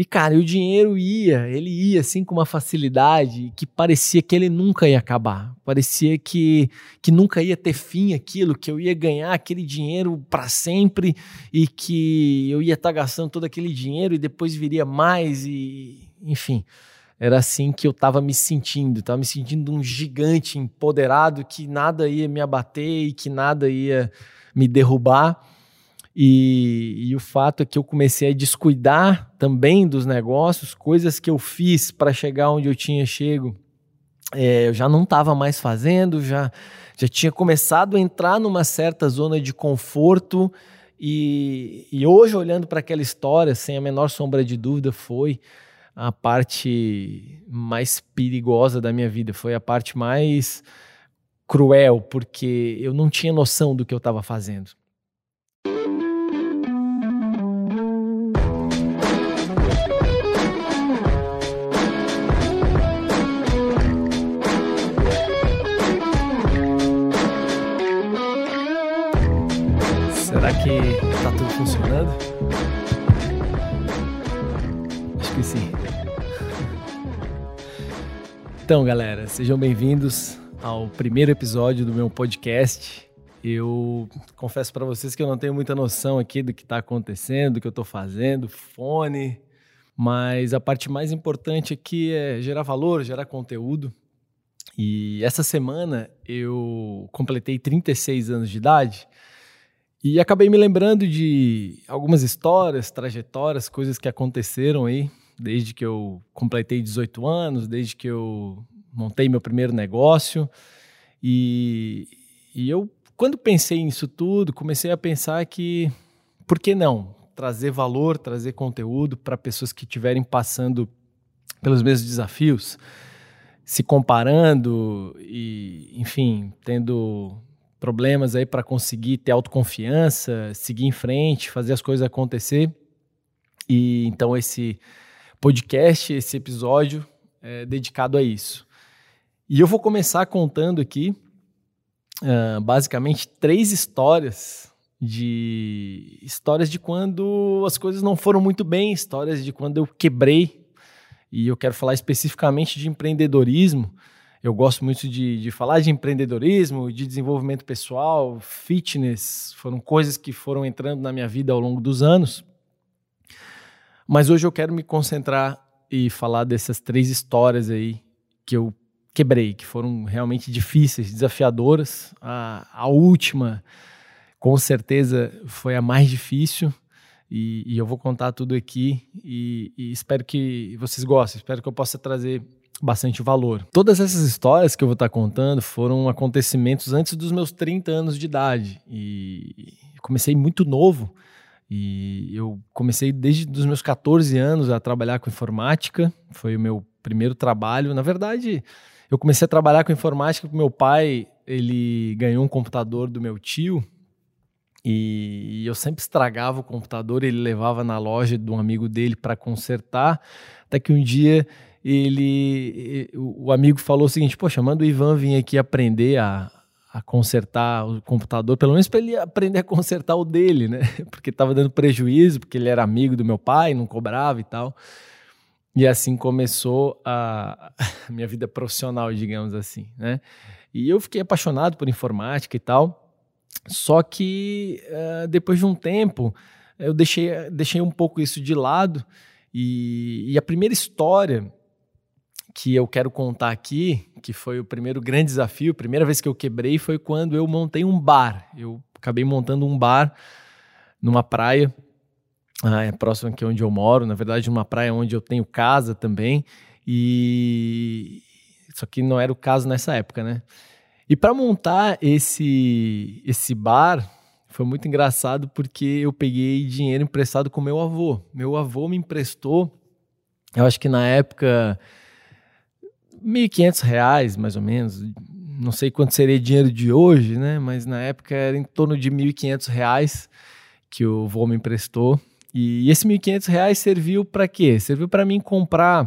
E, cara, o dinheiro ia, ele ia assim com uma facilidade que parecia que ele nunca ia acabar. Parecia que, que nunca ia ter fim aquilo, que eu ia ganhar aquele dinheiro para sempre e que eu ia estar tá gastando todo aquele dinheiro e depois viria mais e, enfim. Era assim que eu estava me sentindo, estava me sentindo um gigante empoderado que nada ia me abater e que nada ia me derrubar. E, e, o fato é que eu comecei a descuidar também dos negócios, coisas que eu fiz para chegar onde eu tinha chego, é, eu já não estava mais fazendo, já, já tinha começado a entrar numa certa zona de conforto. E, e hoje, olhando para aquela história, sem a menor sombra de dúvida, foi a parte mais perigosa da minha vida, foi a parte mais cruel, porque eu não tinha noção do que eu estava fazendo. Que tá tudo funcionando? Acho que sim. Então, galera, sejam bem-vindos ao primeiro episódio do meu podcast. Eu confesso para vocês que eu não tenho muita noção aqui do que está acontecendo, do que eu estou fazendo, fone, mas a parte mais importante aqui é gerar valor, gerar conteúdo. E essa semana eu completei 36 anos de idade e acabei me lembrando de algumas histórias, trajetórias, coisas que aconteceram aí, desde que eu completei 18 anos, desde que eu montei meu primeiro negócio. E, e eu, quando pensei nisso tudo, comecei a pensar que, por que não? Trazer valor, trazer conteúdo para pessoas que estiverem passando pelos mesmos desafios, se comparando e, enfim, tendo problemas aí para conseguir ter autoconfiança, seguir em frente, fazer as coisas acontecer. E então esse podcast, esse episódio é dedicado a isso. E eu vou começar contando aqui uh, basicamente três histórias de histórias de quando as coisas não foram muito bem, histórias de quando eu quebrei. E eu quero falar especificamente de empreendedorismo eu gosto muito de, de falar de empreendedorismo, de desenvolvimento pessoal, fitness, foram coisas que foram entrando na minha vida ao longo dos anos. Mas hoje eu quero me concentrar e falar dessas três histórias aí que eu quebrei, que foram realmente difíceis, desafiadoras. A, a última, com certeza, foi a mais difícil. E, e eu vou contar tudo aqui e, e espero que vocês gostem, espero que eu possa trazer bastante valor. Todas essas histórias que eu vou estar contando foram acontecimentos antes dos meus 30 anos de idade. E comecei muito novo. E eu comecei desde os meus 14 anos a trabalhar com informática. Foi o meu primeiro trabalho. Na verdade, eu comecei a trabalhar com informática porque meu pai, ele ganhou um computador do meu tio. E eu sempre estragava o computador, ele levava na loja de um amigo dele para consertar, até que um dia ele, o amigo falou o seguinte: Poxa, manda o Ivan vir aqui aprender a, a consertar o computador, pelo menos para ele aprender a consertar o dele, né? Porque estava dando prejuízo, porque ele era amigo do meu pai, não cobrava e tal. E assim começou a, a minha vida profissional, digamos assim, né? E eu fiquei apaixonado por informática e tal. Só que uh, depois de um tempo, eu deixei, deixei um pouco isso de lado. E, e a primeira história que eu quero contar aqui, que foi o primeiro grande desafio, a primeira vez que eu quebrei foi quando eu montei um bar. Eu acabei montando um bar numa praia, ah, é próximo aqui onde eu moro, na verdade, numa praia onde eu tenho casa também. E só que não era o caso nessa época, né? E para montar esse esse bar foi muito engraçado porque eu peguei dinheiro emprestado com meu avô. Meu avô me emprestou, eu acho que na época 1.500 reais, mais ou menos. Não sei quanto seria dinheiro de hoje, né? Mas na época era em torno de 1.500 reais que o vô me emprestou. E esse 1.500 reais serviu para quê? Serviu para mim comprar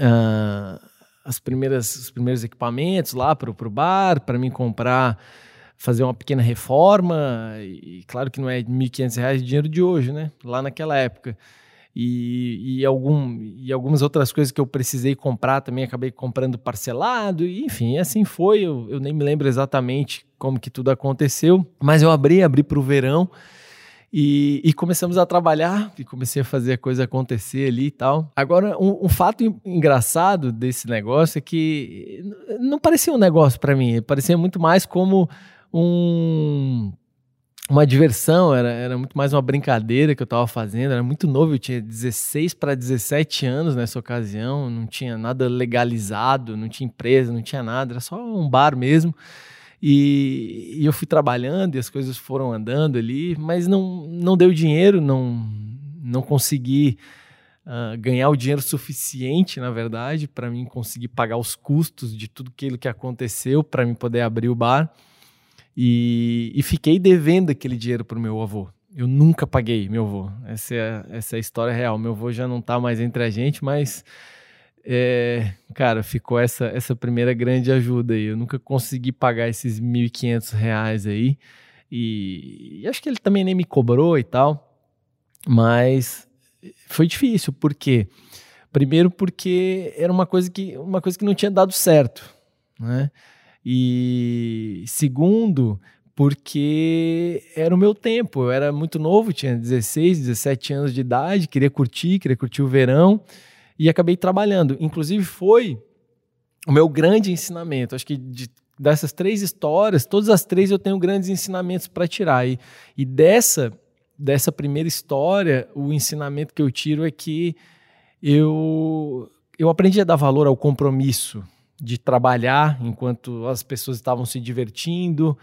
uh, as primeiras, os primeiros equipamentos lá para o bar, para mim comprar, fazer uma pequena reforma. E claro que não é 1.500 reais de dinheiro de hoje, né? Lá naquela época. E, e, algum, e algumas outras coisas que eu precisei comprar também acabei comprando parcelado, e, enfim, assim foi. Eu, eu nem me lembro exatamente como que tudo aconteceu, mas eu abri, abri para o verão. E, e, começamos a trabalhar e comecei a fazer a coisa acontecer ali e tal. Agora, um, um fato engraçado desse negócio é que não parecia um negócio para mim, parecia muito mais como um uma diversão, era, era muito mais uma brincadeira que eu estava fazendo, era muito novo, eu tinha 16 para 17 anos nessa ocasião, não tinha nada legalizado, não tinha empresa, não tinha nada, era só um bar mesmo. E, e, eu fui trabalhando e as coisas foram andando ali, mas não, não deu dinheiro, não, não consegui uh, ganhar o dinheiro suficiente, na verdade, para mim conseguir pagar os custos de tudo aquilo que aconteceu para mim poder abrir o bar. E, e fiquei devendo aquele dinheiro para o meu avô. Eu nunca paguei meu avô. Essa é, essa é a história real. Meu avô já não está mais entre a gente, mas é, cara, ficou essa, essa primeira grande ajuda aí. Eu nunca consegui pagar esses 1.500 reais aí. E, e, acho que ele também nem me cobrou e tal. Mas foi difícil, por quê? Primeiro porque era uma coisa que, uma coisa que não tinha dado certo, né? E segundo, porque era o meu tempo. Eu era muito novo, tinha 16, 17 anos de idade, queria curtir, queria curtir o verão e acabei trabalhando. Inclusive, foi o meu grande ensinamento. Acho que de, dessas três histórias, todas as três eu tenho grandes ensinamentos para tirar. E, e dessa, dessa primeira história, o ensinamento que eu tiro é que eu, eu aprendi a dar valor ao compromisso de trabalhar enquanto as pessoas estavam se divertindo,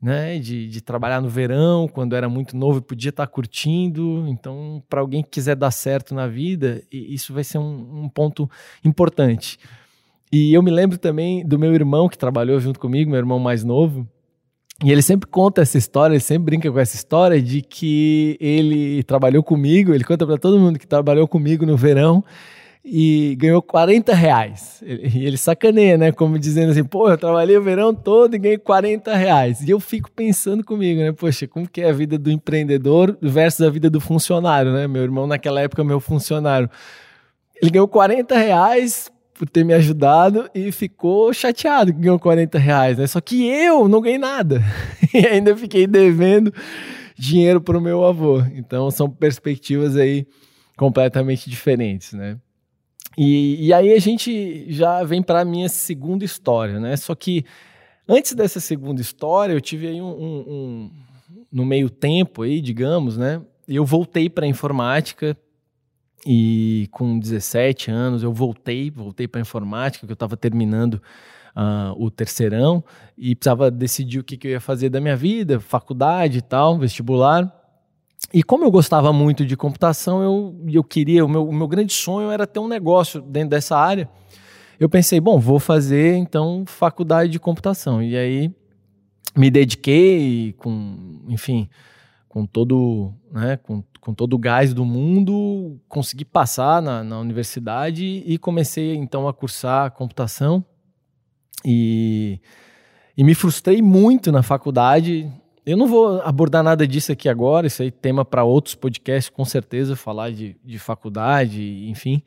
né, de, de, trabalhar no verão, quando era muito novo e podia estar curtindo. Então, para alguém que quiser dar certo na vida, isso vai ser um, um, ponto importante. E eu me lembro também do meu irmão que trabalhou junto comigo, meu irmão mais novo. E ele sempre conta essa história, ele sempre brinca com essa história de que ele trabalhou comigo, ele conta para todo mundo que trabalhou comigo no verão e ganhou 40 reais. E ele sacaneia, né? Como dizendo assim, pô, eu trabalhei o verão todo e ganhei 40 reais. E eu fico pensando comigo, né? Poxa, como que é a vida do empreendedor versus a vida do funcionário, né? Meu irmão, naquela época, meu funcionário. Ele ganhou 40 reais por ter me ajudado e ficou chateado que ganhou 40 reais, né? Só que eu não ganhei nada. e ainda fiquei devendo dinheiro para o meu avô. Então, são perspectivas aí completamente diferentes, né? E, e aí a gente já vem para a minha segunda história, né? Só que antes dessa segunda história, eu tive aí um, um, um no meio tempo aí, digamos, né? Eu voltei para informática e com 17 anos eu voltei, voltei para informática, que eu estava terminando uh, o terceirão e precisava decidir o que, que eu ia fazer da minha vida, faculdade e tal, vestibular. E como eu gostava muito de computação, eu, eu queria, o meu, o meu grande sonho era ter um negócio dentro dessa área. Eu pensei, bom, vou fazer então faculdade de computação. E aí me dediquei com, enfim, com todo, né, com, com todo o gás do mundo, consegui passar na, na universidade e comecei então a cursar computação. E, e me frustrei muito na faculdade, eu não vou abordar nada disso aqui agora, isso aí é tema para outros podcasts, com certeza, falar de, de faculdade, enfim.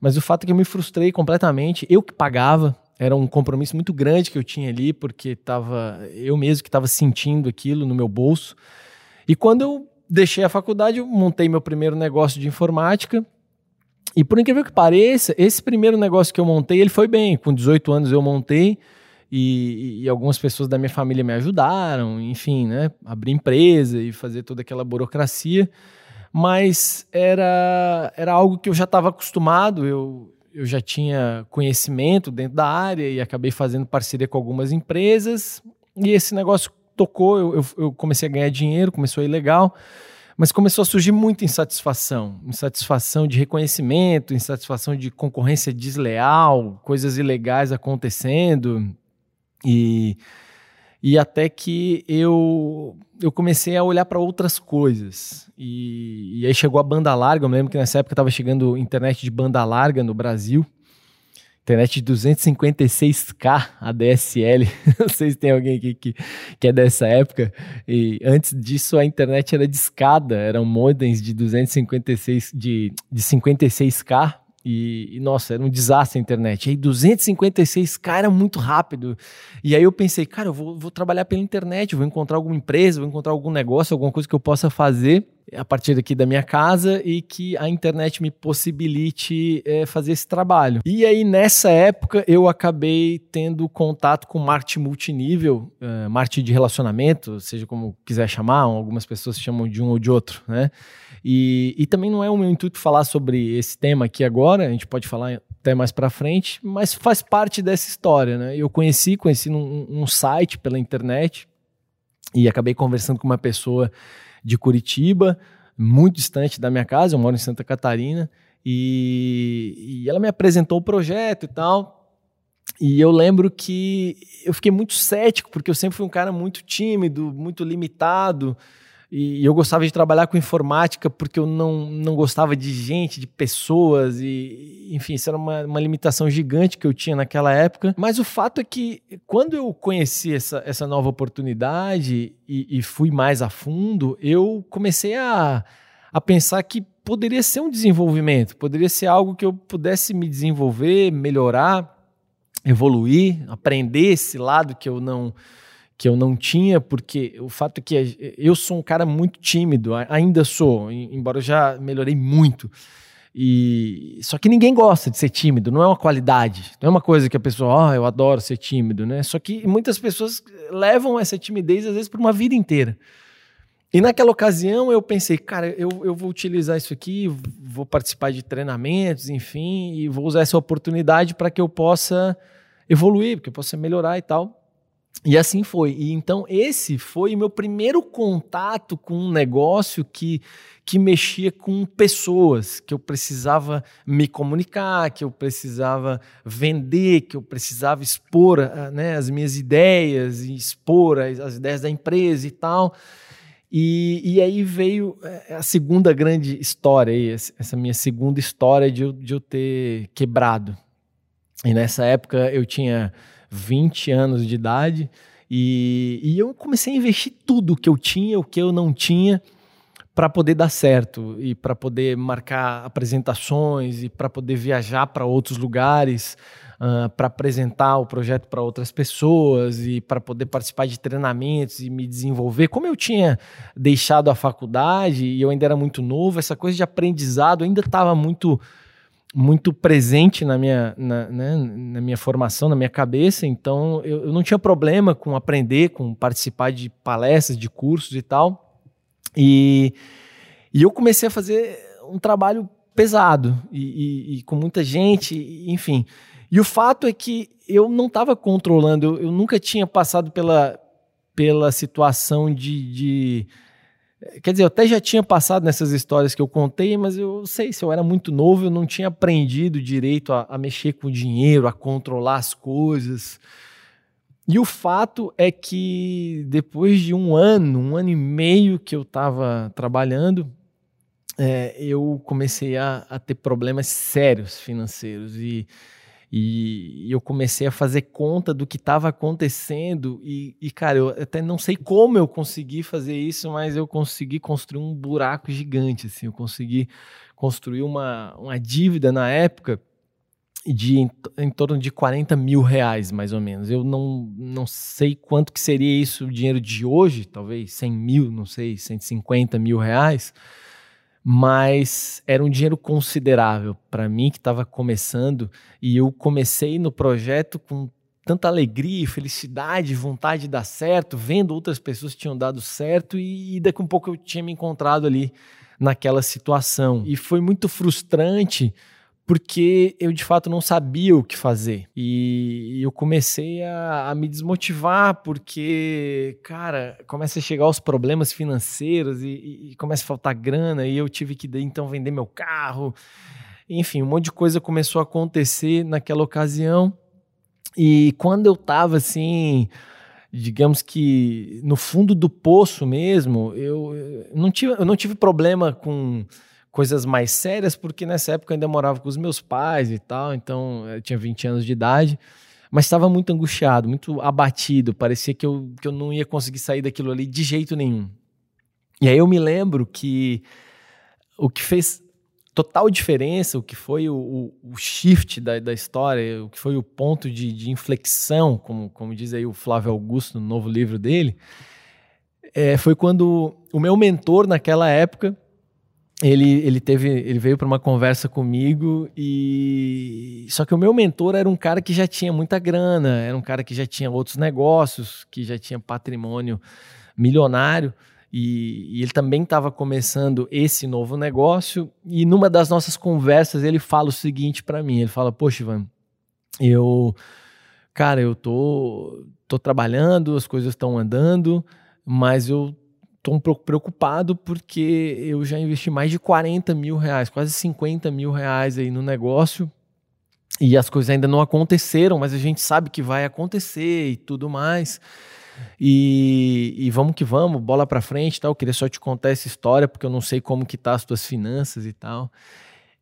Mas o fato é que eu me frustrei completamente, eu que pagava, era um compromisso muito grande que eu tinha ali, porque tava eu mesmo que estava sentindo aquilo no meu bolso. E quando eu deixei a faculdade, eu montei meu primeiro negócio de informática. E por incrível que pareça, esse primeiro negócio que eu montei, ele foi bem. Com 18 anos eu montei e, e, algumas pessoas da minha família me ajudaram, enfim, né? Abrir empresa e fazer toda aquela burocracia. Mas era, era algo que eu já estava acostumado, eu, eu já tinha conhecimento dentro da área e acabei fazendo parceria com algumas empresas. E esse negócio tocou, eu, eu, eu comecei a ganhar dinheiro, começou a ir legal mas começou a surgir muita insatisfação, insatisfação de reconhecimento, insatisfação de concorrência desleal, coisas ilegais acontecendo. E, e até que eu, eu comecei a olhar para outras coisas. E, e, aí chegou a banda larga. Eu me lembro que nessa época estava chegando internet de banda larga no Brasil. internet de 256k ADSL. Não sei se tem alguém aqui que, que é dessa época. E antes disso a internet era de escada, eram modems de 256 de, de 56k e, e, nossa, era um desastre a internet. E aí 256k era muito rápido. E aí eu pensei, cara, eu vou, vou trabalhar pela internet, vou encontrar alguma empresa, vou encontrar algum negócio, alguma coisa que eu possa fazer a partir daqui da minha casa e que a internet me possibilite é, fazer esse trabalho. E aí nessa época eu acabei tendo contato com marketing multinível, uh, marketing de relacionamento, seja como quiser chamar, algumas pessoas chamam de um ou de outro, né? E, e também não é o meu intuito falar sobre esse tema aqui agora, a gente pode falar até mais para frente, mas faz parte dessa história, né? Eu conheci, conheci num, site pela internet e acabei conversando com uma pessoa de Curitiba, muito distante da minha casa, eu moro em Santa Catarina, e, e ela me apresentou o projeto e tal. E eu lembro que eu fiquei muito cético, porque eu sempre fui um cara muito tímido, muito limitado. E eu gostava de trabalhar com informática porque eu não, não gostava de gente, de pessoas, e enfim, isso era uma, uma limitação gigante que eu tinha naquela época. Mas o fato é que quando eu conheci essa, essa nova oportunidade e, e fui mais a fundo, eu comecei a, a pensar que poderia ser um desenvolvimento, poderia ser algo que eu pudesse me desenvolver, melhorar, evoluir, aprender esse lado que eu não que eu não tinha, porque o fato é que eu sou um cara muito tímido, ainda sou, embora eu já melhorei muito. E só que ninguém gosta de ser tímido, não é uma qualidade, não é uma coisa que a pessoa, ó, oh, eu adoro ser tímido, né? Só que muitas pessoas levam essa timidez às vezes por uma vida inteira. E naquela ocasião eu pensei, cara, eu, eu vou utilizar isso aqui, vou participar de treinamentos, enfim, e vou usar essa oportunidade para que eu possa evoluir, porque eu possa melhorar e tal. E assim foi. E então esse foi meu primeiro contato com um negócio que, que mexia com pessoas, que eu precisava me comunicar, que eu precisava vender, que eu precisava expor ah, né, as minhas ideias e expor as, as ideias da empresa e tal. E, e aí veio eh, a segunda grande história, aí, essa minha segunda história de de eu ter quebrado. E nessa época eu tinha 20 anos de idade, e, e eu comecei a investir tudo que eu tinha, o que eu não tinha, para poder dar certo e para poder marcar apresentações e para poder viajar para outros lugares, uh, para apresentar o projeto para outras pessoas e para poder participar de treinamentos e me desenvolver. Como eu tinha deixado a faculdade e eu ainda era muito novo, essa coisa de aprendizado ainda estava muito muito presente na minha, na, né, na, minha formação, na minha cabeça, então eu, eu, não tinha problema com aprender, com participar de palestras, de cursos e tal. E, e eu comecei a fazer um trabalho pesado e, e, e com muita gente, enfim. E o fato é que eu não estava controlando, eu, eu, nunca tinha passado pela, pela situação de, de Quer dizer, eu até já tinha passado nessas histórias que eu contei, mas eu sei, se eu era muito novo, eu não tinha aprendido direito a, a mexer com dinheiro, a controlar as coisas. E o fato é que depois de um ano, um ano e meio que eu estava trabalhando, é, eu comecei a, a, ter problemas sérios financeiros. E e eu comecei a fazer conta do que estava acontecendo. E, e, cara, eu até não sei como eu consegui fazer isso, mas eu consegui construir um buraco gigante. Assim, eu consegui construir uma, uma dívida na época de em, em, torno de 40 mil reais, mais ou menos. Eu não, não sei quanto que seria isso o dinheiro de hoje, talvez 100 mil, não sei, 150 mil reais mas era um dinheiro considerável para mim que estava começando e eu comecei no projeto com tanta alegria, felicidade, vontade de dar certo, vendo outras pessoas que tinham dado certo e, e daqui a um pouco eu tinha me encontrado ali naquela situação. E foi muito frustrante porque eu de fato não sabia o que fazer. E eu comecei a, a, me desmotivar, porque, cara, começa a chegar os problemas financeiros e, e, começa a faltar grana, e eu tive que então vender meu carro. Enfim, um monte de coisa começou a acontecer naquela ocasião. E quando eu tava assim, digamos que no fundo do poço mesmo, eu, eu não, tive, eu não tive problema com coisas mais sérias, porque nessa época eu ainda morava com os meus pais e tal, então eu tinha 20 anos de idade, mas estava muito angustiado, muito abatido, parecia que eu, que eu não ia conseguir sair daquilo ali de jeito nenhum. E aí eu me lembro que o que fez total diferença, o que foi o, o, o shift da, da, história, o que foi o ponto de, de, inflexão, como, como diz aí o Flávio Augusto no novo livro dele, é, foi quando o meu mentor naquela época ele, ele teve ele veio para uma conversa comigo e só que o meu mentor era um cara que já tinha muita grana era um cara que já tinha outros negócios que já tinha patrimônio milionário e, e ele também estava começando esse novo negócio. E numa das nossas conversas, ele fala o seguinte para mim: ele fala, Poxa, Ivan, eu, cara, eu tô, tô trabalhando, as coisas estão andando, mas eu tô um pouco preocupado porque eu já investi mais de 40 mil reais, quase 50 mil reais aí no negócio. E as coisas ainda não aconteceram, mas a gente sabe que vai acontecer e tudo mais. E, e vamos que vamos, bola para frente, tal. Eu queria só te contar essa história porque eu não sei como que tá as tuas finanças e tal.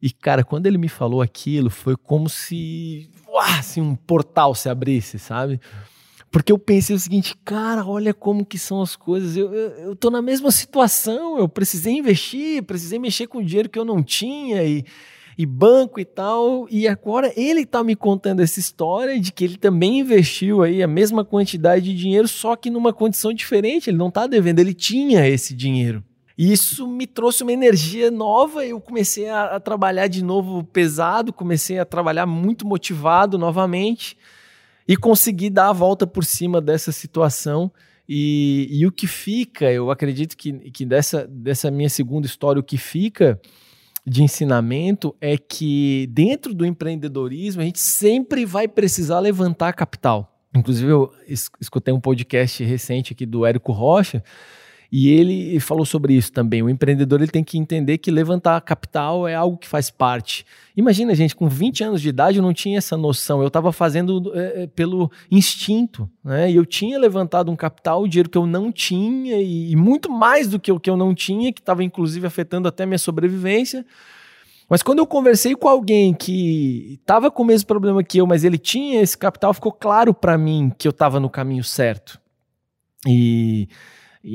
E cara, quando ele me falou aquilo, foi como se, uá, assim, um portal se abrisse, sabe? Porque eu pensei o seguinte, cara, olha como que são as coisas. Eu, eu, eu tô na mesma situação, eu precisei investir, precisei mexer com dinheiro que eu não tinha e e banco e tal. E agora ele está me contando essa história de que ele também investiu aí a mesma quantidade de dinheiro, só que numa condição diferente. Ele não está devendo, ele tinha esse dinheiro. E isso me trouxe uma energia nova. Eu comecei a, a trabalhar de novo pesado, comecei a trabalhar muito motivado novamente e consegui dar a volta por cima dessa situação. E, e, o que fica, eu acredito que, que dessa, dessa minha segunda história, o que fica de ensinamento é que dentro do empreendedorismo a gente sempre vai precisar levantar capital. Inclusive, eu escutei um podcast recente aqui do Érico Rocha e ele falou sobre isso também. O empreendedor ele tem que entender que levantar capital é algo que faz parte. Imagina, gente, com 20 anos de idade eu não tinha essa noção. Eu estava fazendo é, pelo instinto. Né? E eu tinha levantado um capital, o dinheiro que eu não tinha, e, e muito mais do que o que eu não tinha, que estava inclusive afetando até minha sobrevivência. Mas quando eu conversei com alguém que estava com o mesmo problema que eu, mas ele tinha esse capital, ficou claro para mim que eu estava no caminho certo. E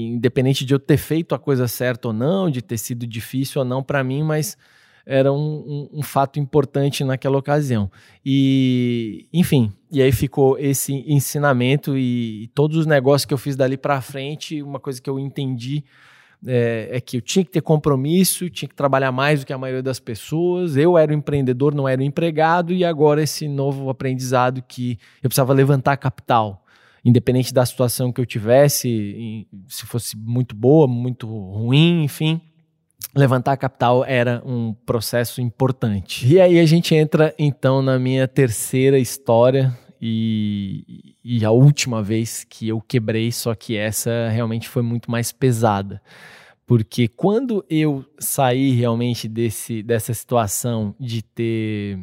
independente de eu ter feito a coisa certa ou não, de ter sido difícil ou não para mim, mas era um, um, um, fato importante naquela ocasião. E, enfim, e aí ficou esse ensinamento e, e todos os negócios que eu fiz dali para frente, uma coisa que eu entendi é, é, que eu tinha que ter compromisso, tinha que trabalhar mais do que a maioria das pessoas. Eu era o empreendedor, não era o empregado, e agora esse novo aprendizado que eu precisava levantar capital independente da situação que eu tivesse, se fosse muito boa, muito ruim, enfim, levantar capital era um processo importante. E aí a gente entra então na minha terceira história e, e a última vez que eu quebrei, só que essa realmente foi muito mais pesada. Porque quando eu saí realmente desse, dessa situação de ter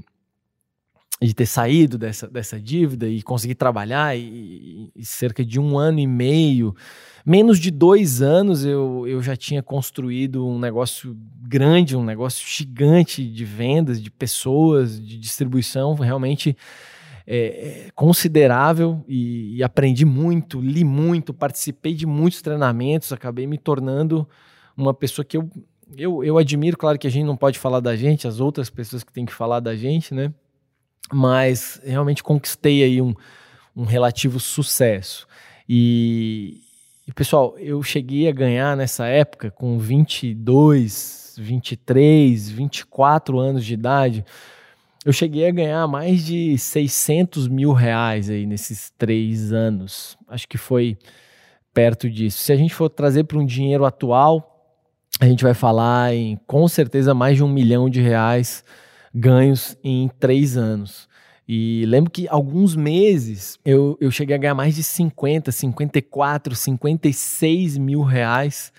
de ter saído dessa, dessa dívida e conseguir trabalhar e, e, cerca de um ano e meio, menos de dois anos eu, eu já tinha construído um negócio grande, um negócio gigante de vendas, de pessoas, de distribuição, realmente é, é, considerável e, e aprendi muito, li muito, participei de muitos treinamentos, acabei me tornando uma pessoa que eu, eu, eu admiro, claro que a gente não pode falar da gente, as outras pessoas que têm que falar da gente, né? Mas realmente conquistei aí um, um relativo sucesso. E, e, pessoal, eu cheguei a ganhar nessa época, com 22, 23, 24 anos de idade, eu cheguei a ganhar mais de 600 mil reais aí nesses três anos. Acho que foi perto disso. Se a gente for trazer para um dinheiro atual, a gente vai falar em com certeza mais de um milhão de reais ganhos em três anos. E lembro que alguns meses eu, eu cheguei a ganhar mais de 50, 54, 56 mil reais.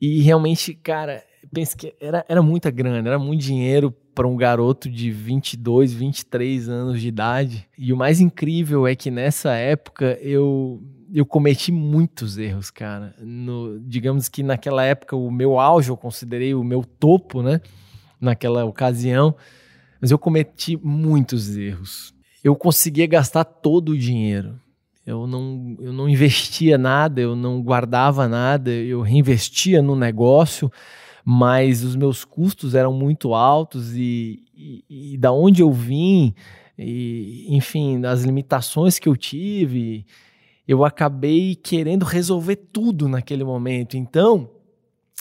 E realmente, cara, penso que era, era muita grana, era muito dinheiro para um garoto de 22, 23 anos de idade. E o mais incrível é que nessa época eu eu cometi muitos erros, cara. No, digamos que naquela época o meu auge eu considerei o meu topo, né? Naquela ocasião, mas eu cometi muitos erros. Eu conseguia gastar todo o dinheiro. Eu não, eu não investia nada, eu não guardava nada, eu reinvestia no negócio, mas os meus custos eram muito altos e, e, e da onde eu vim, e, enfim, as limitações que eu tive, eu acabei querendo resolver tudo naquele momento. Então,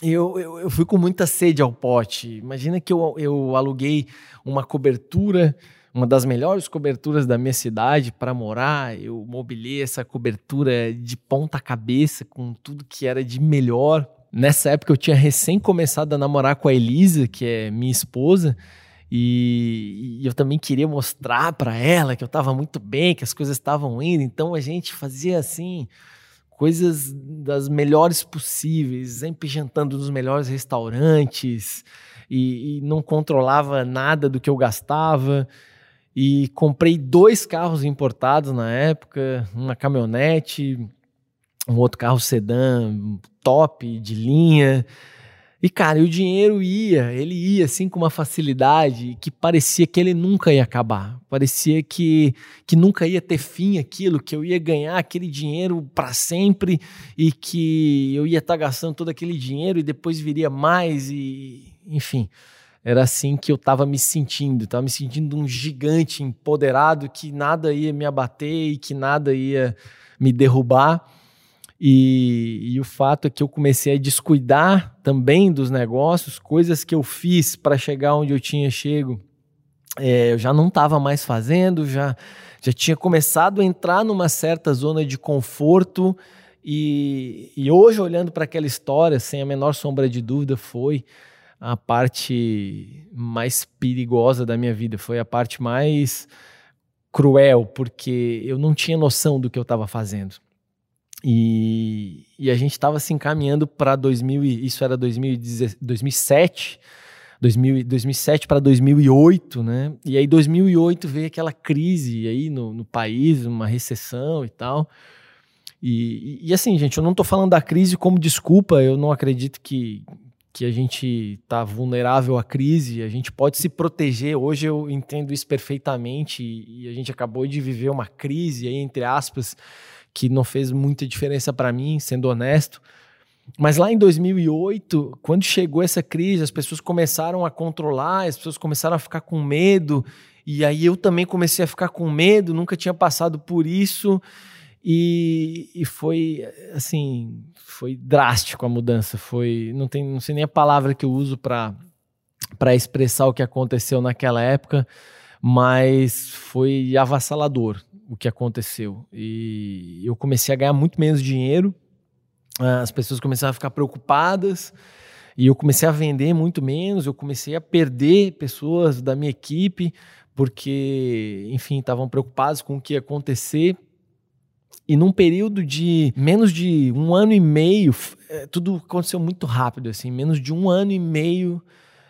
eu, eu, eu, fui com muita sede ao pote. Imagina que eu, eu aluguei uma cobertura, uma das melhores coberturas da minha cidade para morar. Eu mobilei essa cobertura de ponta cabeça com tudo que era de melhor. Nessa época eu tinha recém começado a namorar com a Elisa, que é minha esposa. E, e eu também queria mostrar para ela que eu estava muito bem, que as coisas estavam indo. Então a gente fazia assim coisas das melhores possíveis, sempre jantando nos melhores restaurantes e, e não controlava nada do que eu gastava. E comprei dois carros importados na época, uma caminhonete, um outro carro sedã top de linha. E, cara, o dinheiro ia, ele ia assim com uma facilidade que parecia que ele nunca ia acabar. Parecia que, que nunca ia ter fim aquilo, que eu ia ganhar aquele dinheiro para sempre e que eu ia estar tá gastando todo aquele dinheiro e depois viria mais e, enfim. Era assim que eu estava me sentindo, estava me sentindo um gigante empoderado que nada ia me abater e que nada ia me derrubar. E, e, o fato é que eu comecei a descuidar também dos negócios, coisas que eu fiz para chegar onde eu tinha chego, é, eu já não estava mais fazendo, já, já tinha começado a entrar numa certa zona de conforto. E, e hoje, olhando para aquela história, sem a menor sombra de dúvida, foi a parte mais perigosa da minha vida, foi a parte mais cruel, porque eu não tinha noção do que eu estava fazendo. E, e a gente estava se encaminhando para 2000, isso era 2007, 2000, 2007 para 2008, né? E aí 2008 veio aquela crise aí no, no país, uma recessão e tal. E, e, assim, gente, eu não estou falando da crise como desculpa, eu não acredito que, que a gente está vulnerável à crise, a gente pode se proteger. Hoje eu entendo isso perfeitamente e, e a gente acabou de viver uma crise aí, entre aspas, que não fez muita diferença para mim, sendo honesto. Mas lá em 2008, quando chegou essa crise, as pessoas começaram a controlar, as pessoas começaram a ficar com medo, e aí eu também comecei a ficar com medo, nunca tinha passado por isso, e, e foi assim, foi drástico a mudança, foi, não tem, não sei nem a palavra que eu uso para para expressar o que aconteceu naquela época, mas foi avassalador o que aconteceu. E eu comecei a ganhar muito menos dinheiro, as pessoas começaram a ficar preocupadas, e eu comecei a vender muito menos, eu comecei a perder pessoas da minha equipe, porque, enfim, estavam preocupados com o que ia acontecer. E num período de menos de um ano e meio, é, tudo aconteceu muito rápido, assim, menos de um ano e meio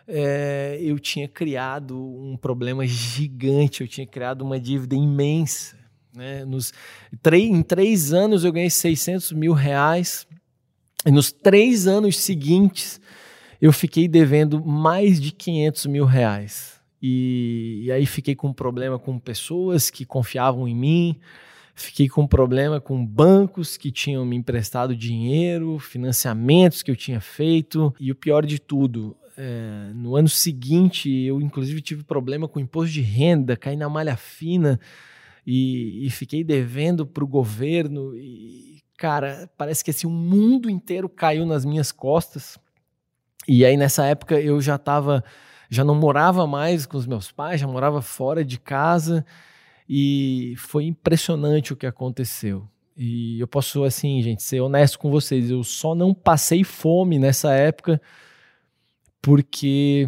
é, eu tinha criado um problema gigante, eu tinha criado uma dívida imensa. Né? Nos, em três anos eu ganhei 600 mil reais. E nos três anos seguintes eu fiquei devendo mais de 500 mil reais. E, e aí fiquei com problema com pessoas que confiavam em mim, fiquei com problema com bancos que tinham me emprestado dinheiro, financiamentos que eu tinha feito. E o pior de tudo, é, no ano seguinte eu inclusive tive problema com imposto de renda, caí na malha fina e, e fiquei devendo para o governo. E, cara, parece que assim, o mundo inteiro caiu nas minhas costas. E aí nessa época eu já estava, já não morava mais com os meus pais, já morava fora de casa e foi impressionante o que aconteceu. E eu posso assim, gente, ser honesto com vocês, eu só não passei fome nessa época porque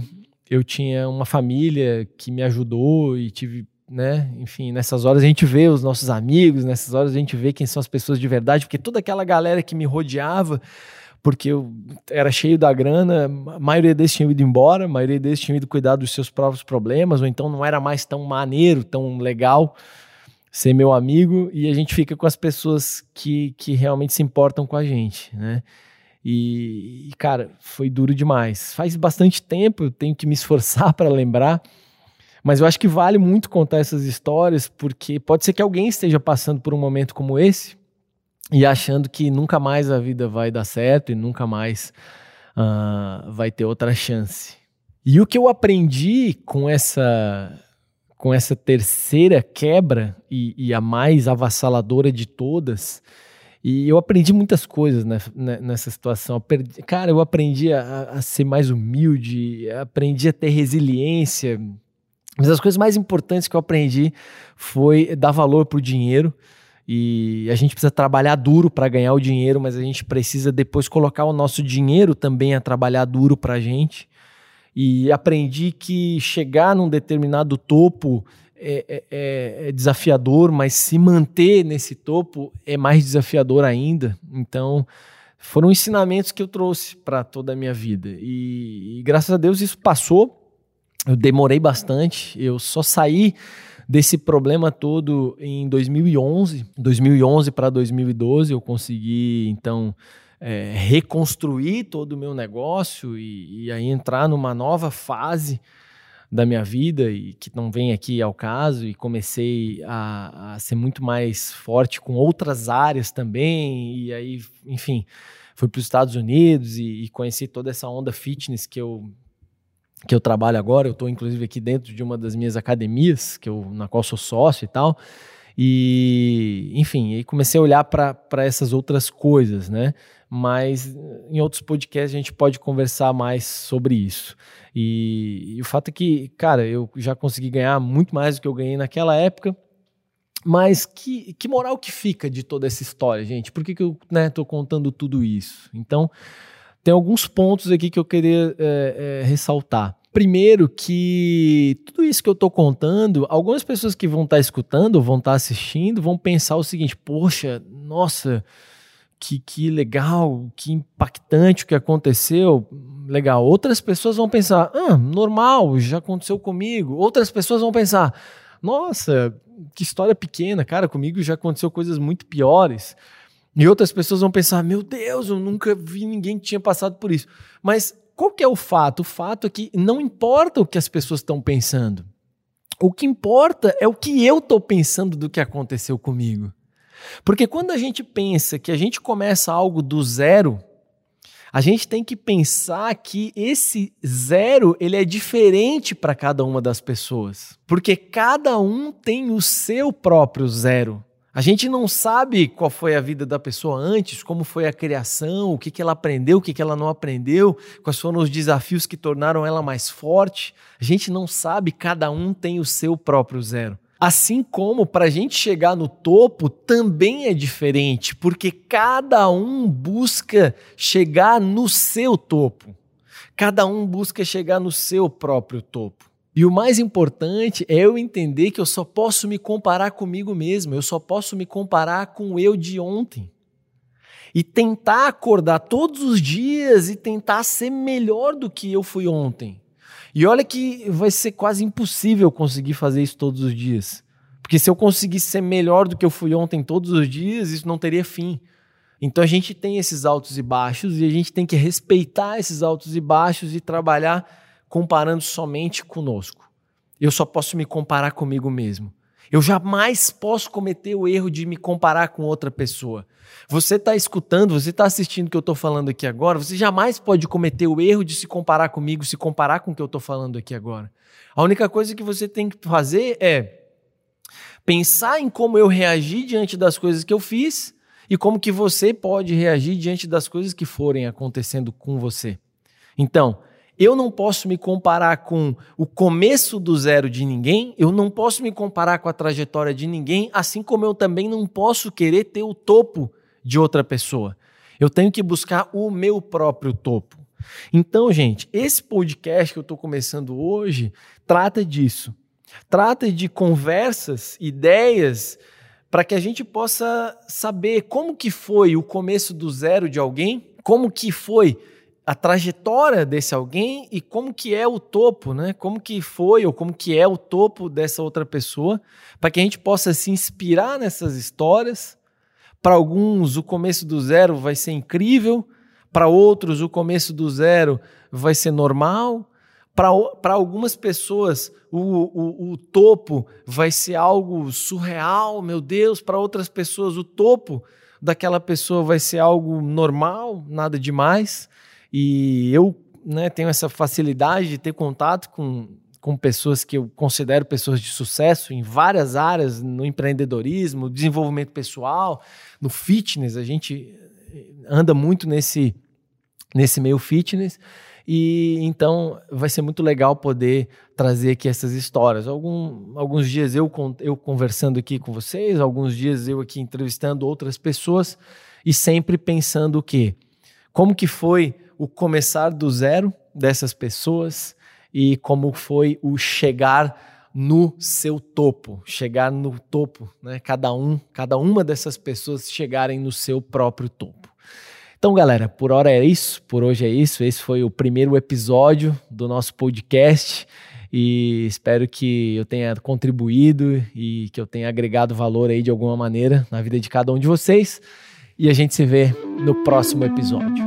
eu tinha uma família que me ajudou e tive né? Enfim, nessas horas a gente vê os nossos amigos, nessas horas a gente vê quem são as pessoas de verdade, porque toda aquela galera que me rodeava, porque eu era cheio da grana, a maioria deles tinha ido embora, a maioria deles tinha ido cuidar dos seus próprios problemas, ou então não era mais tão maneiro, tão legal. ser meu amigo e a gente fica com as pessoas que, que realmente se importam com a gente, né? E, cara, foi duro demais. Faz bastante tempo, eu tenho que me esforçar para lembrar, mas eu acho que vale muito contar essas histórias, porque pode ser que alguém esteja passando por um momento como esse e achando que nunca mais a vida vai dar certo e nunca mais uh, vai ter outra chance. E o que eu aprendi com essa com essa terceira quebra e, e a mais avassaladora de todas, e eu aprendi muitas coisas né, nessa situação. cara, eu aprendi a, a, ser mais humilde, aprendi a ter resiliência. Mas as coisas mais importantes que eu aprendi foi dar valor para o dinheiro. E a gente precisa trabalhar duro para ganhar o dinheiro, mas a gente precisa depois colocar o nosso dinheiro também a trabalhar duro para a gente e aprendi que chegar num determinado topo é, é, é, é, desafiador, mas se manter nesse topo é mais desafiador ainda. Então, foram ensinamentos que eu trouxe para toda a minha vida. E, e, graças a Deus isso passou. Eu demorei bastante. Eu só saí desse problema todo em 2011. 2011 para 2012 eu consegui então é, reconstruir todo o meu negócio e, e, aí entrar numa nova fase da minha vida e que não vem aqui ao caso e comecei a, a ser muito mais forte com outras áreas também e aí enfim fui para os Estados Unidos e, e, conheci toda essa onda fitness que eu que eu trabalho agora eu estou inclusive aqui dentro de uma das minhas academias que eu na qual sou sócio e tal e enfim aí comecei a olhar para essas outras coisas né mas em outros podcasts a gente pode conversar mais sobre isso. E, e, o fato é que, cara, eu já consegui ganhar muito mais do que eu ganhei naquela época. Mas que, que moral que fica de toda essa história, gente? Por que, que eu estou né, contando tudo isso? Então, tem alguns pontos aqui que eu queria é, é, ressaltar. Primeiro, que tudo isso que eu estou contando, algumas pessoas que vão estar tá escutando, vão estar tá assistindo, vão pensar o seguinte: poxa, nossa, que, que legal, que impactante o que aconteceu, legal. Outras pessoas vão pensar, ah, normal, já aconteceu comigo. Outras pessoas vão pensar, nossa, que história pequena, cara, comigo já aconteceu coisas muito piores. E outras pessoas vão pensar, meu Deus, eu nunca vi ninguém que tinha passado por isso. Mas qual que é o fato? O fato é que não importa o que as pessoas estão pensando. O que importa é o que eu estou pensando do que aconteceu comigo. Porque quando a gente pensa que a gente começa algo do zero, a gente tem que pensar que esse zero ele é diferente para cada uma das pessoas, porque cada um tem o seu próprio zero. A gente não sabe qual foi a vida da pessoa antes, como foi a criação, o que, que ela aprendeu, o que, que ela não aprendeu, quais foram os desafios que tornaram ela mais forte. A gente não sabe, cada um tem o seu próprio zero. Assim como para a gente chegar no topo também é diferente, porque cada um busca chegar no seu topo. Cada um busca chegar no seu próprio topo. E o mais importante é eu entender que eu só posso me comparar comigo mesmo, eu só posso me comparar com o eu de ontem. E tentar acordar todos os dias e tentar ser melhor do que eu fui ontem. E olha que vai ser quase impossível conseguir fazer isso todos os dias. Porque se eu conseguisse ser melhor do que eu fui ontem todos os dias, isso não teria fim. Então a gente tem esses altos e baixos e a gente tem que respeitar esses altos e baixos e trabalhar comparando somente conosco. Eu só posso me comparar comigo mesmo. Eu jamais posso cometer o erro de me comparar com outra pessoa. Você está escutando, você está assistindo o que eu estou falando aqui agora, você jamais pode cometer o erro de se comparar comigo, se comparar com o que eu estou falando aqui agora. A única coisa que você tem que fazer é pensar em como eu reagi diante das coisas que eu fiz e como que você pode reagir diante das coisas que forem acontecendo com você. Então, eu não posso me comparar com o começo do zero de ninguém, eu não posso me comparar com a trajetória de ninguém, assim como eu também não posso querer ter o topo de outra pessoa. Eu tenho que buscar o meu próprio topo. Então, gente, esse podcast que eu estou começando hoje trata disso. Trata de conversas, ideias, para que a gente possa saber como que foi o começo do zero de alguém, como que foi a trajetória desse alguém e como que é o topo, né? Como que foi ou como que é o topo dessa outra pessoa, para que a gente possa se inspirar nessas histórias. Para alguns, o começo do zero vai ser incrível, para outros, o começo do zero vai ser normal. Para algumas pessoas, o, o, o topo vai ser algo surreal, meu Deus. Para outras pessoas, o topo daquela pessoa vai ser algo normal, nada demais. E eu né, tenho essa facilidade de ter contato com, com pessoas que eu considero pessoas de sucesso em várias áreas, no empreendedorismo, desenvolvimento pessoal, no fitness. A gente anda muito nesse, nesse meio fitness. E então vai ser muito legal poder trazer aqui essas histórias. Algum, alguns dias eu, eu conversando aqui com vocês, alguns dias eu aqui entrevistando outras pessoas e sempre pensando o quê? Como que foi o começar do zero dessas pessoas e como foi o chegar no seu topo, chegar no topo, né? Cada um, cada uma dessas pessoas chegarem no seu próprio topo. Então, galera, por hora é isso, por hoje é isso. Esse foi o primeiro episódio do nosso podcast e espero que eu tenha contribuído e que eu tenha agregado valor aí de alguma maneira na vida de cada um de vocês. E a gente se vê no próximo episódio.